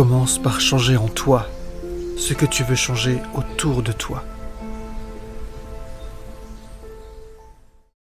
Commence par changer en toi ce que tu veux changer autour de toi.